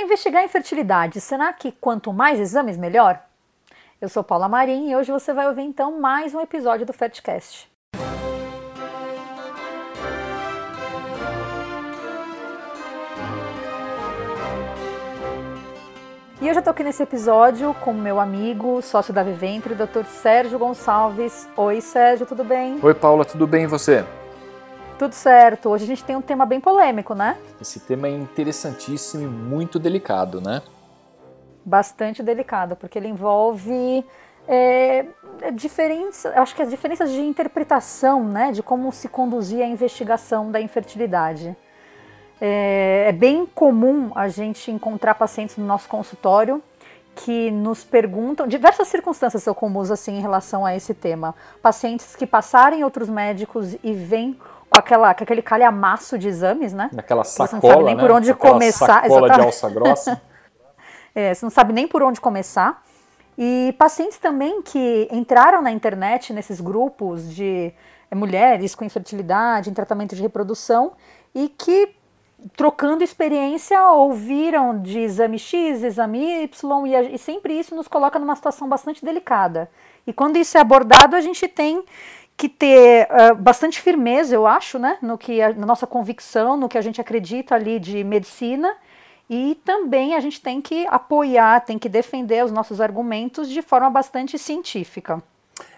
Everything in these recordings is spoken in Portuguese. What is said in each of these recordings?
Para investigar a infertilidade, será que quanto mais exames, melhor? Eu sou Paula Marim e hoje você vai ouvir então mais um episódio do Fertcast. E eu já estou aqui nesse episódio com meu amigo, sócio da Viventre, Dr. Sérgio Gonçalves. Oi, Sérgio, tudo bem? Oi, Paula, tudo bem e você? Tudo certo. Hoje a gente tem um tema bem polêmico, né? Esse tema é interessantíssimo e muito delicado, né? Bastante delicado, porque ele envolve é, é diferença, acho que as diferenças de interpretação, né, de como se conduzir a investigação da infertilidade. É, é bem comum a gente encontrar pacientes no nosso consultório que nos perguntam diversas circunstâncias são comuns assim em relação a esse tema. Pacientes que passarem outros médicos e vêm com, aquela, com aquele calhamaço de exames, né? Naquela sacola, você não sabe nem né? por onde Aquela começar. sacola exatamente. de alça grossa. É, você não sabe nem por onde começar. E pacientes também que entraram na internet nesses grupos de é, mulheres com infertilidade, em tratamento de reprodução e que trocando experiência ouviram de exame X, exame Y e, a- e sempre isso nos coloca numa situação bastante delicada. E quando isso é abordado, a gente tem que ter ah, bastante firmeza, eu acho, né, no que a, na nossa convicção, no que a gente acredita ali de medicina, e também a gente tem que apoiar, tem que defender os nossos argumentos de forma bastante científica.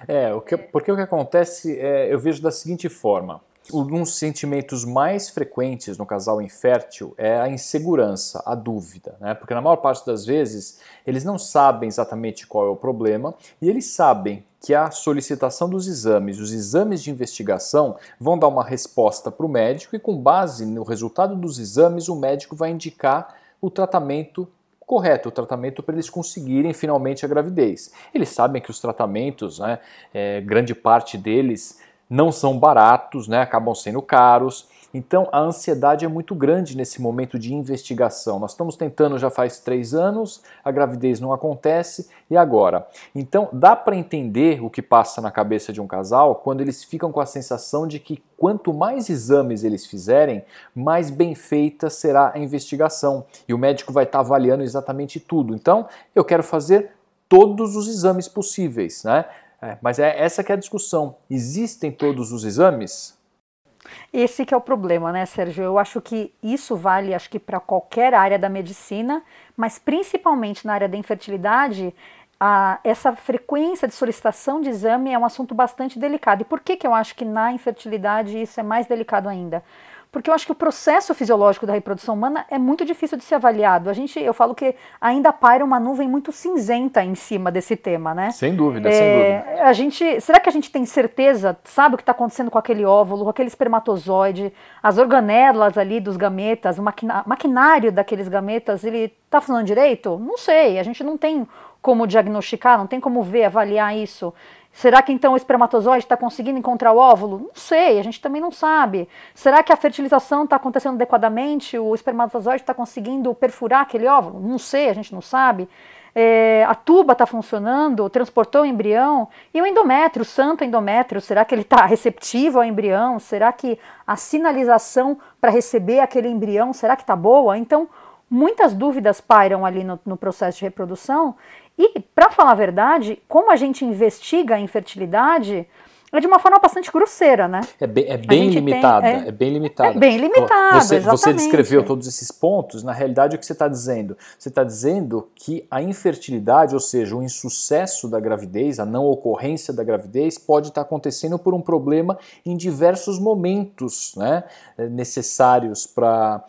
É, o que, porque o que acontece, é, eu vejo da seguinte forma. Um dos sentimentos mais frequentes no casal infértil é a insegurança, a dúvida, né? Porque na maior parte das vezes eles não sabem exatamente qual é o problema e eles sabem que a solicitação dos exames, os exames de investigação, vão dar uma resposta para o médico e, com base no resultado dos exames, o médico vai indicar o tratamento correto, o tratamento para eles conseguirem finalmente a gravidez. Eles sabem que os tratamentos, né, é, grande parte deles não são baratos, né, acabam sendo caros. Então a ansiedade é muito grande nesse momento de investigação. Nós estamos tentando já faz três anos, a gravidez não acontece e agora? Então dá para entender o que passa na cabeça de um casal quando eles ficam com a sensação de que quanto mais exames eles fizerem, mais bem feita será a investigação e o médico vai estar avaliando exatamente tudo. Então eu quero fazer todos os exames possíveis, né? É, mas é essa que é a discussão. Existem todos os exames? Esse que é o problema, né, Sérgio? Eu acho que isso vale, acho que para qualquer área da medicina, mas principalmente na área da infertilidade, a, essa frequência de solicitação de exame é um assunto bastante delicado. E por que, que eu acho que na infertilidade isso é mais delicado ainda? Porque eu acho que o processo fisiológico da reprodução humana é muito difícil de ser avaliado. A gente, eu falo que ainda paira uma nuvem muito cinzenta em cima desse tema, né? Sem dúvida, sem dúvida. É, a gente, será que a gente tem certeza, sabe o que está acontecendo com aquele óvulo, com aquele espermatozoide, as organelas ali dos gametas, o maquina- maquinário daqueles gametas, ele está funcionando direito? Não sei, a gente não tem como diagnosticar, não tem como ver, avaliar isso. Será que então o espermatozoide está conseguindo encontrar o óvulo? Não sei, a gente também não sabe. Será que a fertilização está acontecendo adequadamente? O espermatozoide está conseguindo perfurar aquele óvulo? Não sei, a gente não sabe. É, a tuba está funcionando, transportou o embrião, e o endométrio, o santo endométrio, será que ele está receptivo ao embrião? Será que a sinalização para receber aquele embrião, será que está boa? Então, muitas dúvidas pairam ali no, no processo de reprodução, e, para falar a verdade, como a gente investiga a infertilidade, é de uma forma bastante grosseira, né? É bem, é bem gente tem- limitada, é- é, bem limitada. é bem limitado, Você, você descreveu todos esses pontos, na realidade o que você está dizendo? Você está dizendo que a infertilidade, ou seja, o insucesso da gravidez, a não ocorrência da gravidez, pode estar acontecendo por um problema em diversos momentos né, eh, necessários para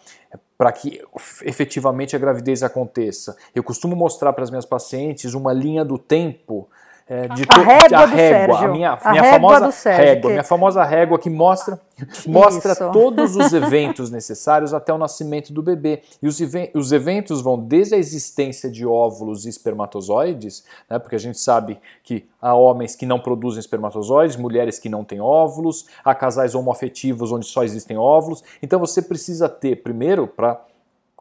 para que efetivamente a gravidez aconteça. Eu costumo mostrar para as minhas pacientes uma linha do tempo é, de A régua a do régua, Sérgio. a minha, A minha famosa Sérgio, régua, que- minha famosa régua que mostra mostra Isso. todos os eventos necessários até o nascimento do bebê. E os, os eventos vão desde a existência de óvulos e espermatozoides, né, porque a gente sabe que há homens que não produzem espermatozoides, mulheres que não têm óvulos, há casais homoafetivos onde só existem óvulos. Então você precisa ter, primeiro, para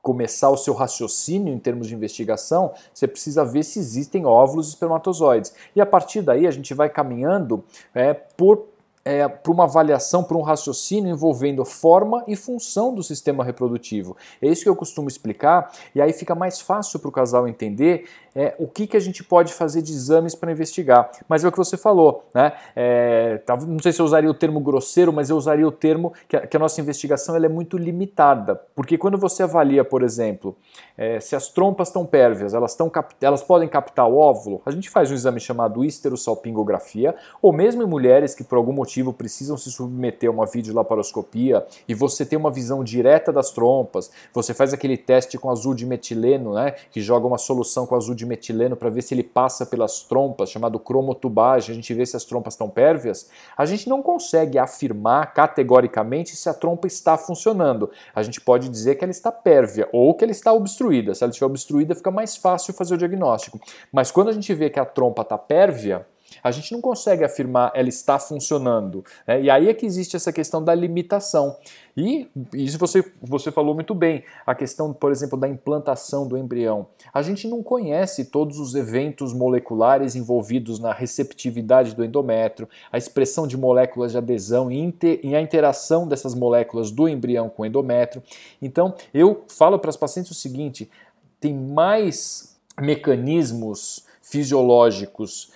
começar o seu raciocínio em termos de investigação, você precisa ver se existem óvulos e espermatozoides. E a partir daí a gente vai caminhando é, por é, para uma avaliação, para um raciocínio envolvendo forma e função do sistema reprodutivo. É isso que eu costumo explicar, e aí fica mais fácil para o casal entender é, o que, que a gente pode fazer de exames para investigar. Mas é o que você falou, né? É, não sei se eu usaria o termo grosseiro, mas eu usaria o termo que a, que a nossa investigação ela é muito limitada. Porque quando você avalia, por exemplo, é, se as trompas estão pérvias, elas, tão elas podem captar o óvulo, a gente faz um exame chamado histerosalpingografia, ou mesmo em mulheres que por algum motivo precisam se submeter a uma videolaparoscopia e você tem uma visão direta das trompas, você faz aquele teste com azul de metileno, né, que joga uma solução com azul de metileno para ver se ele passa pelas trompas, chamado cromotubagem, a gente vê se as trompas estão pérvias, a gente não consegue afirmar categoricamente se a trompa está funcionando. A gente pode dizer que ela está pérvia ou que ela está obstruída. Se ela estiver obstruída, fica mais fácil fazer o diagnóstico. Mas quando a gente vê que a trompa está pérvia, a gente não consegue afirmar ela está funcionando. Né? E aí é que existe essa questão da limitação. E isso você, você falou muito bem, a questão, por exemplo, da implantação do embrião. A gente não conhece todos os eventos moleculares envolvidos na receptividade do endométrio, a expressão de moléculas de adesão e, inter, e a interação dessas moléculas do embrião com o endométrio. Então, eu falo para as pacientes o seguinte: tem mais mecanismos fisiológicos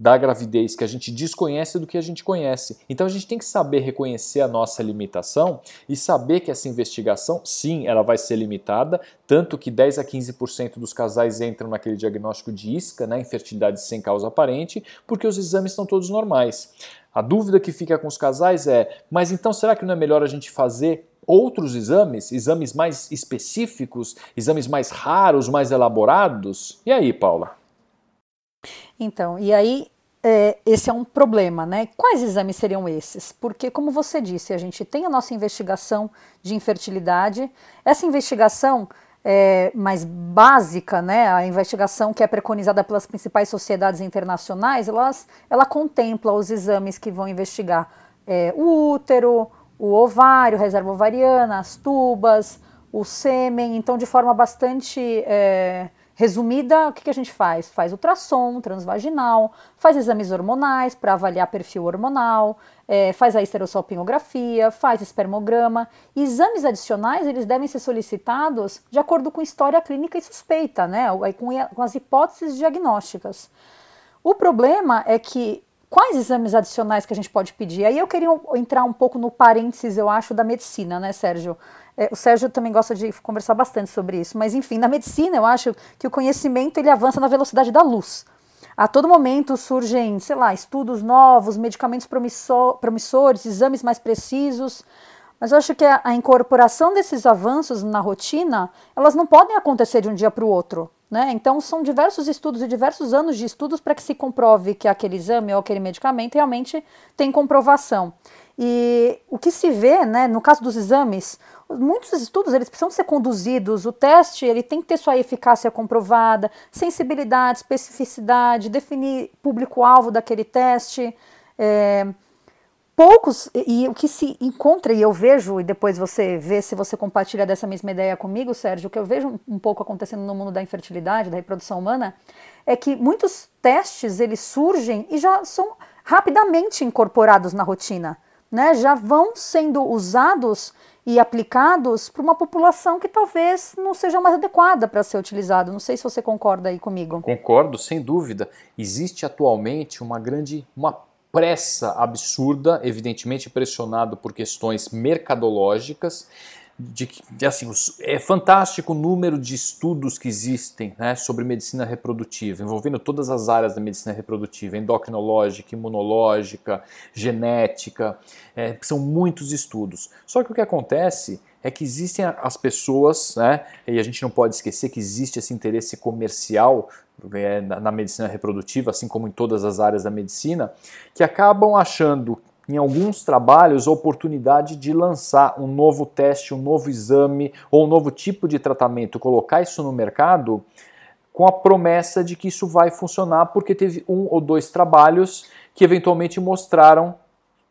da gravidez que a gente desconhece do que a gente conhece. Então a gente tem que saber reconhecer a nossa limitação e saber que essa investigação, sim, ela vai ser limitada, tanto que 10 a 15% dos casais entram naquele diagnóstico de isca, né, infertilidade sem causa aparente, porque os exames estão todos normais. A dúvida que fica com os casais é: mas então será que não é melhor a gente fazer outros exames, exames mais específicos, exames mais raros, mais elaborados? E aí, Paula? Então, e aí é, esse é um problema, né? Quais exames seriam esses? Porque, como você disse, a gente tem a nossa investigação de infertilidade. Essa investigação é, mais básica, né? A investigação que é preconizada pelas principais sociedades internacionais, elas, ela contempla os exames que vão investigar é, o útero, o ovário, reserva ovariana, as tubas, o sêmen. Então, de forma bastante é, Resumida, o que, que a gente faz? Faz ultrassom transvaginal, faz exames hormonais para avaliar perfil hormonal, é, faz a esterossalpingografia, faz espermograma. E exames adicionais, eles devem ser solicitados de acordo com história clínica e suspeita, né? com, as hipóteses diagnósticas. O problema é que quais exames adicionais que a gente pode pedir? Aí eu queria entrar um pouco no parênteses, eu acho, da medicina, né, Sérgio? É, o Sérgio também gosta de conversar bastante sobre isso, mas enfim, na medicina eu acho que o conhecimento ele avança na velocidade da luz. A todo momento surgem, sei lá, estudos novos, medicamentos promissor, promissores, exames mais precisos. Mas eu acho que a, a, incorporação desses avanços na rotina, elas não podem acontecer de um dia para o outro. Né? Então, são diversos estudos e diversos anos de estudos para que se comprove que aquele exame ou aquele medicamento realmente tem comprovação. E o que se vê, né, no caso dos exames, muitos estudos eles precisam ser conduzidos, o teste ele tem que ter sua eficácia comprovada, sensibilidade, especificidade, definir público-alvo daquele teste. É, poucos, e, e, o que se encontra, e eu vejo, e depois você vê se você compartilha dessa mesma ideia comigo, Sérgio, o que eu vejo um, pouco acontecendo no mundo da infertilidade, da reprodução humana, é que muitos testes eles surgem e já são rapidamente incorporados na rotina. Né, já vão sendo usados e aplicados para uma população que talvez não seja mais adequada para ser utilizado. Não sei se você concorda aí comigo. Concordo, sem dúvida. Existe atualmente uma grande uma pressa absurda, evidentemente pressionado por questões mercadológicas, de que assim, é fantástico o número de estudos que existem né, sobre medicina reprodutiva, envolvendo todas as áreas da medicina reprodutiva, endocrinológica, imunológica, genética, é, são muitos estudos. Só que o que acontece é que existem as pessoas, né, e a gente não pode esquecer que existe esse interesse comercial é, na medicina reprodutiva, assim como em todas as áreas da medicina, que acabam achando em alguns trabalhos, a oportunidade de lançar um novo teste, um novo exame ou um novo tipo de tratamento, colocar isso no mercado com a promessa de que isso vai funcionar, porque teve um ou dois trabalhos que eventualmente mostraram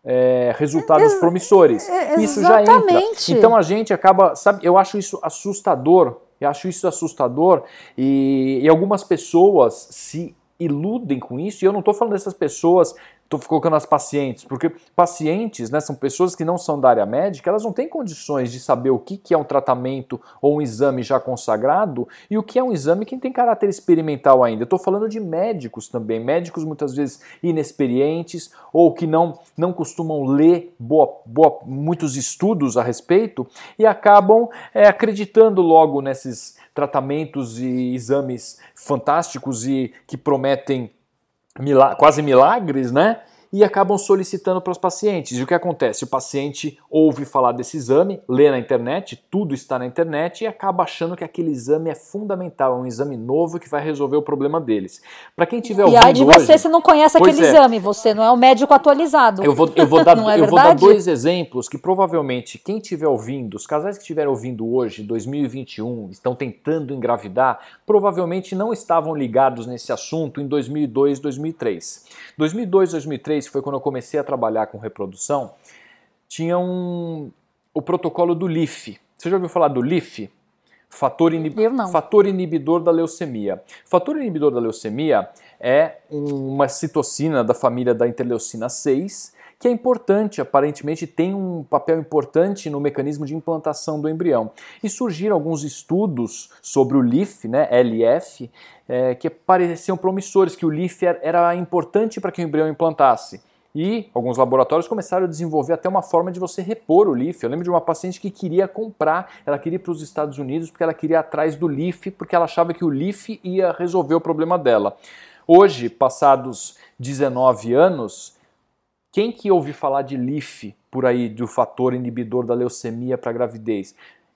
é, resultados Ex promissores. Isso já entra. Então a gente acaba, sabe, eu acho isso assustador. Eu acho isso assustador e, e algumas pessoas se iludem com isso. E eu não estou falando dessas pessoas estou colocando as pacientes, porque pacientes né, são pessoas que não são da área médica, elas não têm condições de saber o que, que é um tratamento ou um exame já consagrado e o que é um exame que tem caráter experimental ainda. Estou falando de médicos também, médicos muitas vezes inexperientes ou que não, não costumam ler boa, boa, muitos estudos a respeito e acabam é, acreditando logo nesses tratamentos e exames fantásticos e que prometem quase milagres, né? E acabam solicitando para os pacientes. E o que acontece? O paciente ouve falar desse exame, lê na internet, tudo está na internet e acaba achando que aquele exame é fundamental, é um exame novo que vai resolver o problema deles. Para quem tiver ouvindo E aí de você, hoje, você não conhece aquele é, exame, você não é o médico atualizado. Eu vou, eu vou, dar, é eu vou dar dois exemplos que provavelmente quem estiver ouvindo, os casais que estiverem ouvindo hoje, 2021, estão tentando engravidar, provavelmente não estavam ligados nesse assunto em 2002, 2003. 2002, 2003 2006, que foi quando eu comecei a trabalhar com reprodução, tinha um, o protocolo do LIF. Você já ouviu falar do LIF? Fator, inib... Fator inibidor da leucemia. Fator inibidor da leucemia é uma citocina da família da interleucina 6, que é importante, aparentemente tem um papel importante no mecanismo de implantação do embrião. E surgiram alguns estudos sobre o LIF, né, LF, é, que pareciam promissores, que o LIF era importante para que o embrião implantasse. E alguns laboratórios começaram a desenvolver até uma forma de você repor o LIF. Eu lembro de uma paciente que queria comprar, ela queria ir para os Estados Unidos porque ela queria ir atrás do LIF, porque ela achava que o LIF ia resolver o problema dela. Hoje, passados 19 anos, quem que ouve falar de LIF por aí, do fator inibidor da leucemia para gravidez?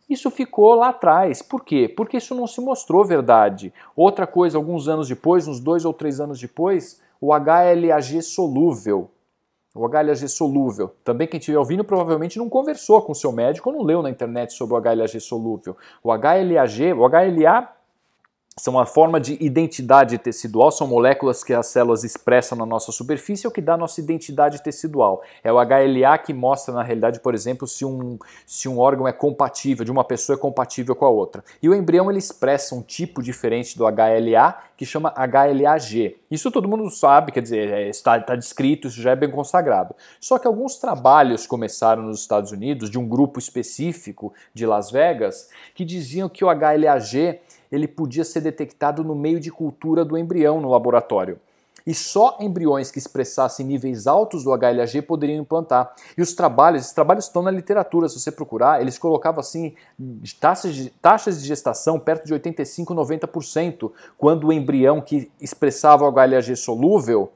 Isso ficou lá atrás. Por quê? Porque isso não se mostrou verdade. Outra coisa, alguns anos depois, uns dois ou três anos depois, o HLAG solúvel. O HLAG solúvel. Também quem estiver ouvindo provavelmente não conversou com seu médico ou não leu na internet sobre o HLAG solúvel. O HLAG, o HLA são uma forma de identidade tecidual, são moléculas que as células expressam na nossa superfície, é o que dá a nossa identidade tecidual. É o HLA que mostra, na realidade, por exemplo, se um, se um órgão é compatível, de uma pessoa é compatível com a outra. E o embrião ele expressa um tipo diferente do HLA, que chama HLA-G. Isso todo mundo sabe, quer dizer, é, está, está descrito, isso já é bem consagrado. Só que alguns trabalhos começaram nos Estados Unidos, de um grupo específico de Las Vegas, que diziam que o HLA-G ele podia ser detectado no meio de cultura do embrião no laboratório. E só embriões que expressassem níveis altos do HLA-G poderiam implantar. E os trabalhos, esses trabalhos estão na literatura, se você procurar, eles colocavam assim taxas de, taxas de gestação perto de 85, 90%, quando o embrião que expressava o HLA-G solúvel,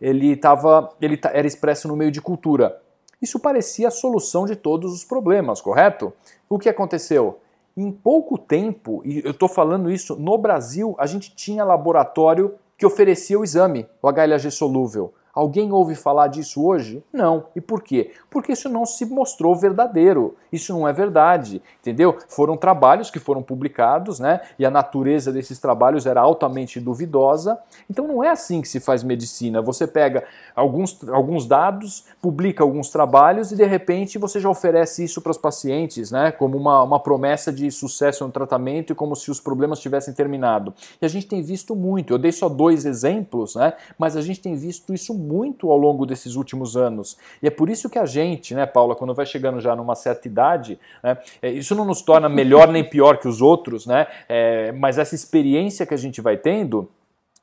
ele, tava, ele era expresso no meio de cultura. Isso parecia a solução de todos os problemas, correto? O que aconteceu? Em pouco tempo, e eu estou falando isso, no Brasil a gente tinha laboratório que oferecia o exame, o HLA-G solúvel. Alguém ouve falar disso hoje? Não. E por quê? Porque isso não se mostrou verdadeiro. Isso não é verdade, entendeu? Foram trabalhos que foram publicados, né? E a natureza desses trabalhos era altamente duvidosa. Então não é assim que se faz medicina. Você pega alguns, alguns dados, publica alguns trabalhos e de repente você já oferece isso para os pacientes, né? Como uma, uma promessa de sucesso no tratamento e como se os problemas tivessem terminado. E a gente tem visto muito. Eu dei só dois exemplos, né? Mas a gente tem visto isso muito ao longo desses últimos anos. E é por isso que a gente, né, Paula, quando vai chegando já numa certa idade, né, é, isso não nos torna melhor nem pior que os outros, né, é, mas essa experiência que a gente vai tendo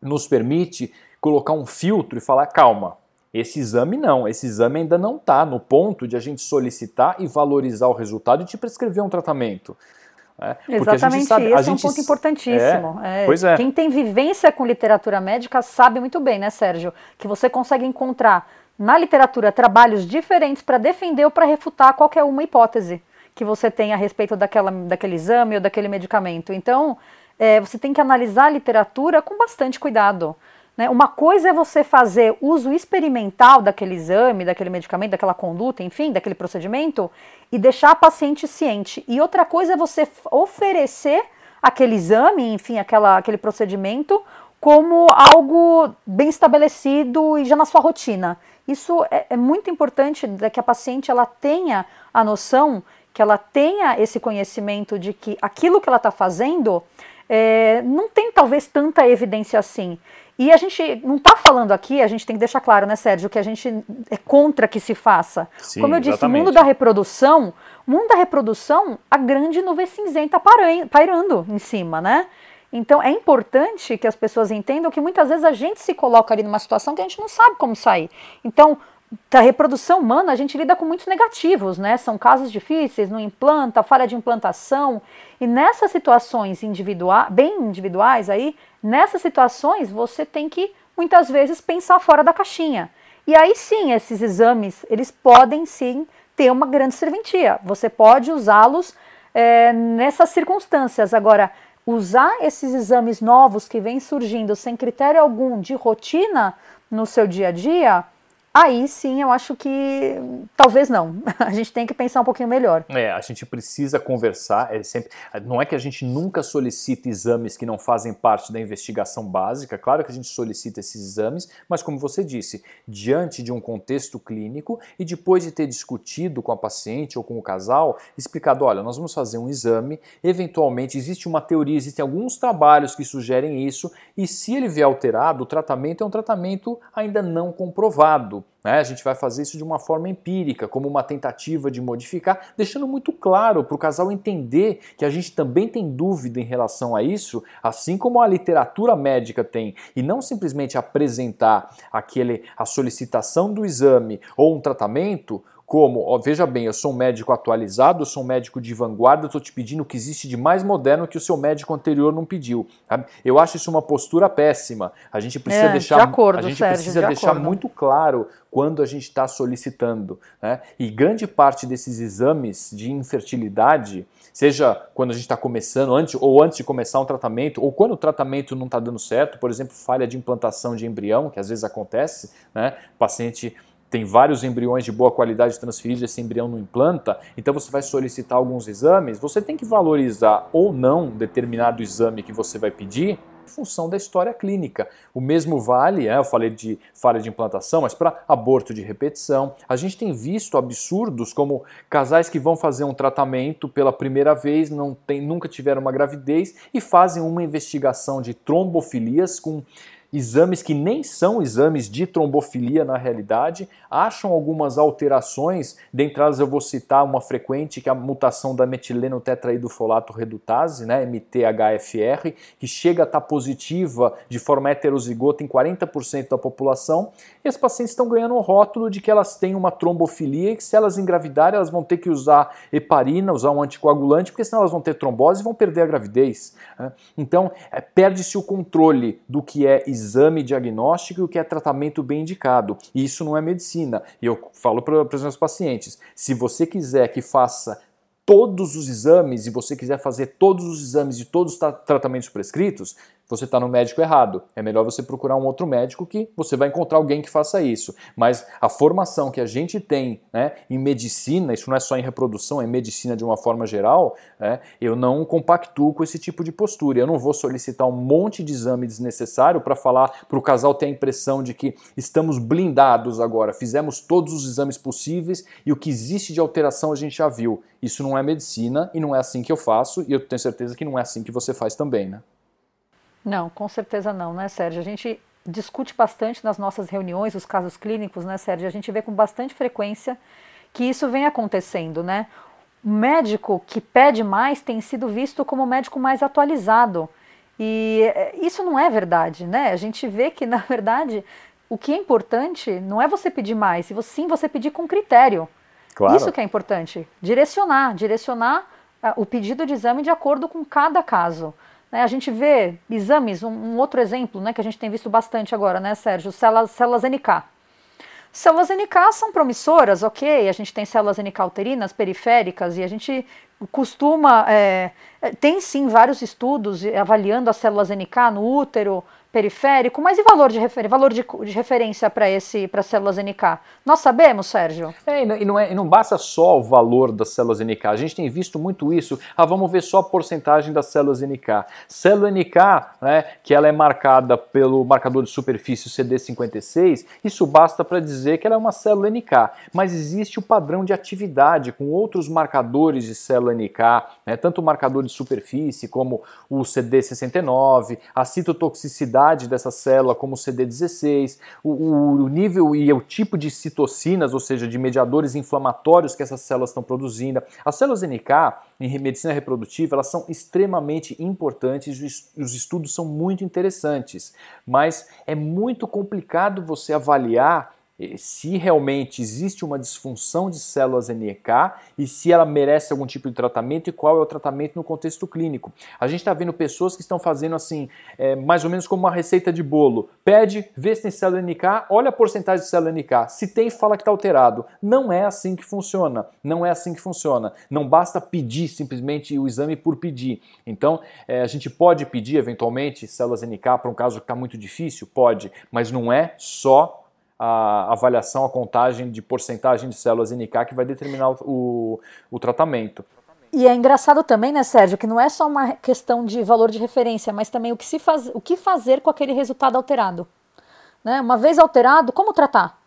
nos permite colocar um filtro e falar: calma, esse exame não, esse exame ainda não está no ponto de a gente solicitar e valorizar o resultado e te prescrever um tratamento. É, Exatamente, sabe, esse é um ponto importantíssimo. É, é, pois é. Quem tem vivência com literatura médica sabe muito bem, né, Sérgio, que você consegue encontrar na literatura trabalhos diferentes para defender ou para refutar qualquer uma hipótese que você tem a respeito daquela, daquele exame ou daquele medicamento. Então, é, você tem que analisar a literatura com bastante cuidado. Né? Uma coisa é você fazer uso experimental daquele exame, daquele medicamento, daquela conduta, enfim, daquele procedimento, e deixar a paciente ciente. E outra coisa é você oferecer aquele exame, enfim, aquela, aquele procedimento, como algo bem estabelecido e já na sua rotina. Isso é, é muito importante que a paciente ela tenha a noção, que ela tenha esse conhecimento de que aquilo que ela está fazendo é, não tem talvez tanta evidência assim. E a gente não está falando aqui, a gente tem que deixar claro, né, Sérgio, que a gente é contra que se faça. Sim, Como eu disse, exatamente. o mundo da reprodução, mundo da reprodução, a grande nuvem cinzenta pairando em cima, né? Então é importante que as pessoas entendam que muitas vezes a gente se coloca ali numa situação que a gente não sabe como sair. Então, da reprodução humana, a gente lida com muitos negativos, né? São casos difíceis, não implanta, falha de implantação. E nessas situações individuais, bem individuais aí, nessas situações você tem que muitas vezes pensar fora da caixinha. E aí sim, esses exames, eles podem sim ter uma grande serventia. Você pode usá-los é, nessas circunstâncias. Agora, usar esses exames novos que vêm surgindo sem critério algum de rotina no seu dia a dia, Aí sim, eu acho que talvez não. A gente tem que pensar um pouquinho melhor. É, a gente precisa conversar. É sempre, não é que a gente nunca solicita exames que não fazem parte da investigação básica. Claro que a gente solicita esses exames, mas como você disse, diante de um contexto clínico e depois de ter discutido com a paciente ou com o casal, explicado, olha, nós vamos fazer um exame. Eventualmente existe uma teoria, existem alguns trabalhos que sugerem isso. E se ele vier alterado, o tratamento é um tratamento ainda não comprovado. Né? A gente vai fazer isso de uma forma empírica, como uma tentativa de modificar, deixando muito claro para o casal entender que a gente também tem dúvida em relação a isso, assim como a literatura médica tem, e não simplesmente apresentar aquele, a solicitação do exame ou um tratamento como, ó, veja bem, eu sou um médico atualizado, eu sou um médico de vanguarda, estou te pedindo o que existe de mais moderno que o seu médico anterior não pediu. Sabe? Eu acho isso uma postura péssima. A gente precisa é, deixar, de acordo, a gente Sérgio, precisa de deixar acordo. muito claro quando a gente está solicitando. Né? E grande parte desses exames de infertilidade, seja quando a gente está começando, antes ou antes de começar um tratamento, ou quando o tratamento não está dando certo, por exemplo, falha de implantação de embrião, que às vezes acontece, né? O paciente tem vários embriões de boa qualidade transferidos, esse embrião não implanta, então você vai solicitar alguns exames, você tem que valorizar ou não determinado exame que você vai pedir em função da história clínica. O mesmo vale, é, eu falei de falha de implantação, mas para aborto de repetição. A gente tem visto absurdos como casais que vão fazer um tratamento pela primeira vez, não tem, nunca tiveram uma gravidez e fazem uma investigação de trombofilias com exames que nem são exames de trombofilia na realidade, acham algumas alterações, dentre elas eu vou citar uma frequente que é a mutação da metileno tetraidofolato redutase, né, MTHFR, que chega a estar positiva de forma heterozigota em 40% da população, e as pacientes estão ganhando o rótulo de que elas têm uma trombofilia e que se elas engravidarem elas vão ter que usar heparina, usar um anticoagulante, porque senão elas vão ter trombose e vão perder a gravidez. Né? Então, é, perde-se o controle do que é exame exame diagnóstico e o que é tratamento bem indicado. E isso não é medicina. E eu falo para os meus pacientes: se você quiser que faça todos os exames e você quiser fazer todos os exames de todos os tratamentos prescritos, você está no médico errado. É melhor você procurar um outro médico que você vai encontrar alguém que faça isso. Mas a formação que a gente tem né, em medicina, isso não é só em reprodução, é medicina de uma forma geral, né, eu não compactuo com esse tipo de postura. Eu não vou solicitar um monte de exame desnecessário para falar para o casal ter a impressão de que estamos blindados agora, fizemos todos os exames possíveis e o que existe de alteração a gente já viu. Isso não é medicina e não é assim que eu faço e eu tenho certeza que não é assim que você faz também, né? Não, com certeza não, né, Sérgio? A gente discute bastante nas nossas reuniões os casos clínicos, né, Sérgio? A gente vê com bastante frequência que isso vem acontecendo, né? O médico que pede mais tem sido visto como o médico mais atualizado. E eh, isso não é verdade, né? A gente vê que, na verdade, o que é importante não é você pedir mais, sim você pedir com critério. Claro. Isso que é importante. Direcionar, direcionar uh, o pedido de exame de acordo com cada caso. Né, a gente vê exames, um, um, outro exemplo né, que a gente tem visto bastante agora, né, Sérgio? Células, células NK. Células NK são promissoras, ok, a gente tem células NK uterinas, periféricas, e a gente costuma. É, tem sim vários estudos avaliando as células NK no útero, periférico, mas e valor de, refer valor de, de referência para esse para células NK? Nós sabemos, Sérgio? É, e, não é, e não basta só o valor das células NK. A gente tem visto muito isso. Ah, vamos ver só a porcentagem das células NK. Célula NK, né, que ela é marcada pelo marcador de superfície CD56, isso basta para dizer que ela é uma célula NK. Mas existe o padrão de atividade com outros marcadores de célula NK, né, tanto o marcador de superfície como o CD69, a citotoxicidade dessa célula como o CD16, o, o nível e o tipo de citocinas, ou seja, de mediadores inflamatórios que essas células estão produzindo. As células NK em medicina reprodutiva, elas são extremamente importantes e os estudos são muito interessantes, mas é muito complicado você avaliar se realmente existe uma disfunção de células NK e se ela merece algum tipo de tratamento e qual é o tratamento no contexto clínico. A gente está vendo pessoas que estão fazendo assim, é, mais ou menos como uma receita de bolo. Pede, vê se tem célula NK, olha a porcentagem de célula NK. Se tem, fala que está alterado. Não é assim que funciona. Não é assim que funciona. Não basta pedir simplesmente o exame por pedir. Então, é, a gente pode pedir eventualmente células NK para um caso que está muito difícil? Pode, mas não é só a avaliação, a contagem de porcentagem de células NK que vai determinar o, o, tratamento. E é engraçado também, né, Sérgio, que não é só uma questão de valor de referência, mas também o que, se faz, o que fazer com aquele resultado alterado. Né? Uma vez alterado, como tratar?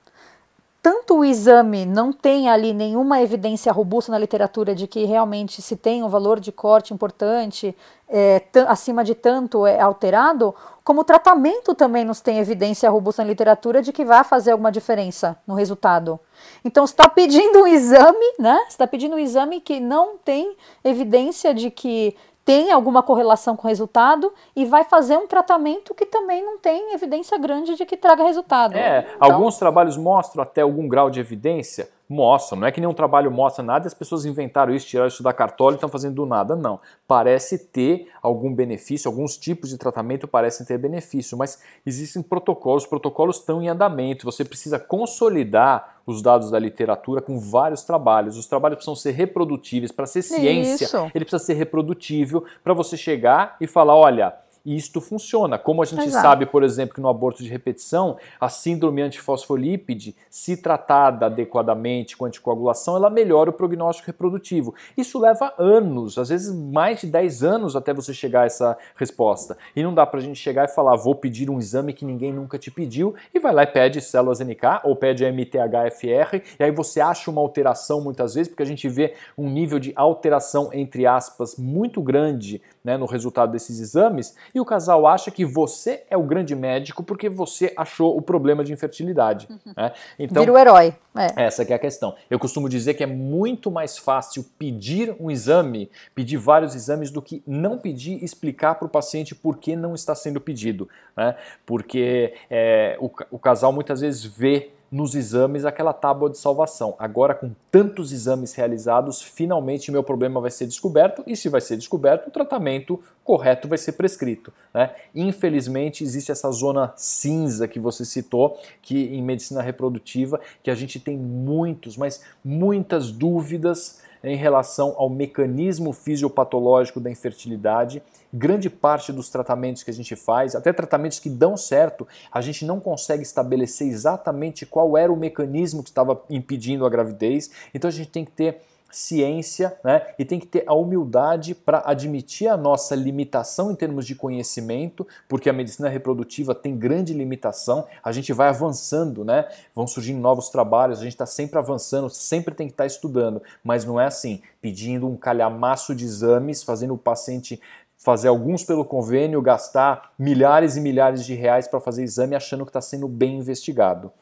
Tanto o exame não tem ali nenhuma evidência robusta na literatura de que realmente se tem um valor de corte importante, é, acima de tanto é alterado, como o tratamento também não tem evidência robusta na literatura de que vai fazer alguma diferença no resultado. Então, está pedindo um exame, né? Está pedindo um exame que não tem evidência de que tem alguma correlação com o resultado e vai fazer um tratamento que também não tem evidência grande de que traga resultado. É, então... alguns trabalhos mostram até algum grau de evidência, mostram, não é que nenhum trabalho mostra nada e as pessoas inventaram isso, tiraram isso da cartola e estão fazendo do nada, não. Parece ter algum benefício, alguns tipos de tratamento parecem ter benefício, mas existem protocolos, os protocolos estão em andamento, você precisa consolidar os dados da literatura com vários trabalhos. Os trabalhos precisam ser reprodutíveis. Para ser ciência, Isso. ele precisa ser reprodutível para você chegar e falar: olha, isto funciona. Como a gente Exato. sabe, por exemplo, que no aborto de repetição, a síndrome antifosfolípide, se tratada adequadamente com anticoagulação, ela melhora o prognóstico reprodutivo. Isso leva anos, às vezes mais de 10 anos até você chegar a essa resposta. E não dá pra gente chegar e falar, vou pedir um exame que ninguém nunca te pediu, e vai lá e pede células NK ou pede MTHFR, e aí você acha uma alteração muitas vezes, porque a gente vê um nível de alteração, entre aspas, muito grande né, no resultado desses exames, e o casal acha que você é o grande médico porque você achou o problema de infertilidade. Uhum. Né? Então, Vira o herói. É. Essa é a questão. Eu costumo dizer que é muito mais fácil pedir um exame, pedir vários exames, do que não pedir e explicar para o paciente por que não está sendo pedido. Né? Porque é, o, o casal muitas vezes vê nos exames aquela tábua de salvação. Agora, com tantos exames realizados, finalmente meu problema vai ser descoberto e, se vai ser descoberto, o tratamento correto vai ser prescrito. Né? Infelizmente, existe essa zona cinza que você citou, que em medicina reprodutiva, que a gente tem muitos, mas muitas dúvidas em relação ao mecanismo fisiopatológico da infertilidade. Grande parte dos tratamentos que a gente faz, até tratamentos que dão certo, a gente não consegue estabelecer exatamente qual era o mecanismo que estava impedindo a gravidez. Então a gente tem que ter ciência né? e tem que ter a humildade para admitir a nossa limitação em termos de conhecimento, porque a medicina reprodutiva tem grande limitação, a gente vai avançando, né? vão surgindo novos trabalhos, a gente está sempre avançando, sempre tem que estar tá estudando, mas não é assim, pedindo um calhamaço de exames, fazendo o paciente fazer alguns pelo convênio, gastar milhares e milhares de reais para fazer exame achando que está sendo bem investigado.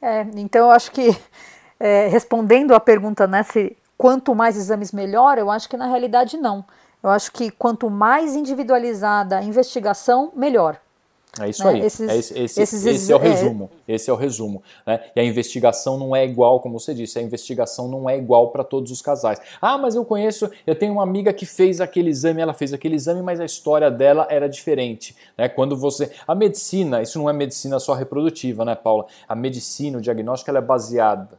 É, então eu acho que é, respondendo à pergunta, né, se quanto mais exames melhor, eu acho que na realidade não. Eu acho que quanto mais individualizada a investigação, melhor. É isso né? aí. Esses, é esse, esse, esses, esse é o é. resumo. É... Esse é o resumo. Né? E a investigação não é igual, como você disse, a investigação não é igual para todos os casais. Ah, mas eu conheço, eu tenho uma amiga que fez aquele exame, ela fez aquele exame, mas a história dela era diferente. Né? Quando você. A medicina, isso não é medicina só reprodutiva, né, Paula? A medicina, o diagnóstico, ela é baseada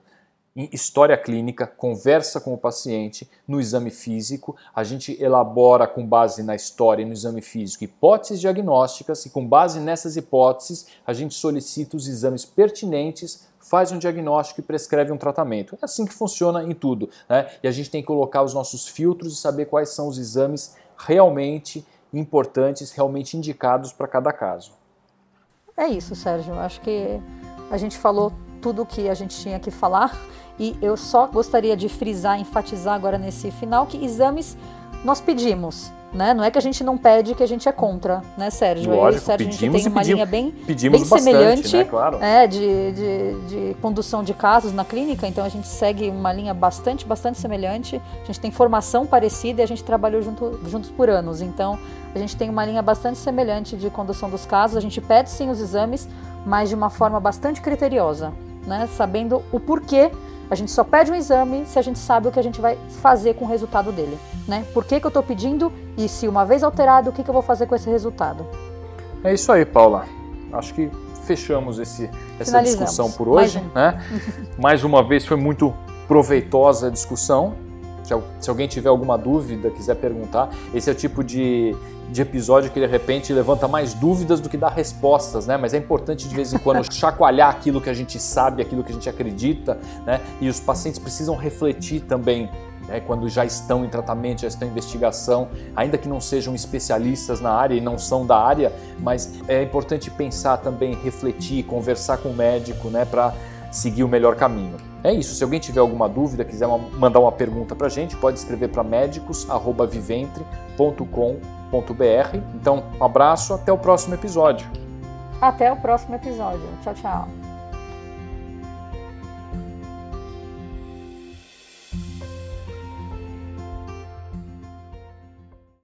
história clínica, conversa com o paciente no exame físico, a gente elabora com base na história e no exame físico hipóteses diagnósticas e com base nessas hipóteses a gente solicita os exames pertinentes, faz um diagnóstico e prescreve um tratamento. É assim que funciona em tudo, né? E a gente tem que colocar os nossos filtros e saber quais são os exames realmente importantes, realmente indicados para cada caso. É isso, Sérgio. Acho que a gente falou tudo o que a gente tinha que falar. E eu só gostaria de frisar, enfatizar agora nesse final que exames nós pedimos, né? Não é que a gente não pede que a gente é contra, né, Sérgio? Lógico, Eu e Sérgio, a gente tem uma linha bem, bem bastante, semelhante né? claro. é, de, de, de condução de casos na clínica, então a gente segue uma linha bastante, bastante semelhante. A gente tem formação parecida e a gente trabalhou junto, juntos por anos, então a gente tem uma linha bastante semelhante de condução dos casos. A gente pede sim os exames, mas de uma forma bastante criteriosa, né? Sabendo o porquê a gente só pede um exame se a gente sabe o que a gente vai fazer com o resultado dele, né? Por que, que eu estou pedindo e se uma vez alterado, o que, que eu vou fazer com esse resultado? É isso aí, Paula. Acho que fechamos esse, essa discussão por hoje. Mais, um. né? Mais uma vez foi muito proveitosa a discussão. Se, se alguém tiver alguma dúvida, quiser perguntar, esse é o tipo de, de episódio que de repente levanta mais dúvidas do que dá respostas, né? Mas é importante de vez em quando chacoalhar aquilo que a gente sabe, aquilo que a gente acredita, né? E os pacientes precisam refletir também. Né, quando já estão em tratamento, já estão em investigação, ainda que não sejam especialistas na área e não são da área, mas é importante pensar também, refletir, conversar com o médico, né, para seguir o melhor caminho. É isso. Se alguém tiver alguma dúvida, quiser mandar uma pergunta para a gente, pode escrever para médicos@viventre.com.br. Então, um abraço, até o próximo episódio. Até o próximo episódio. Tchau, tchau.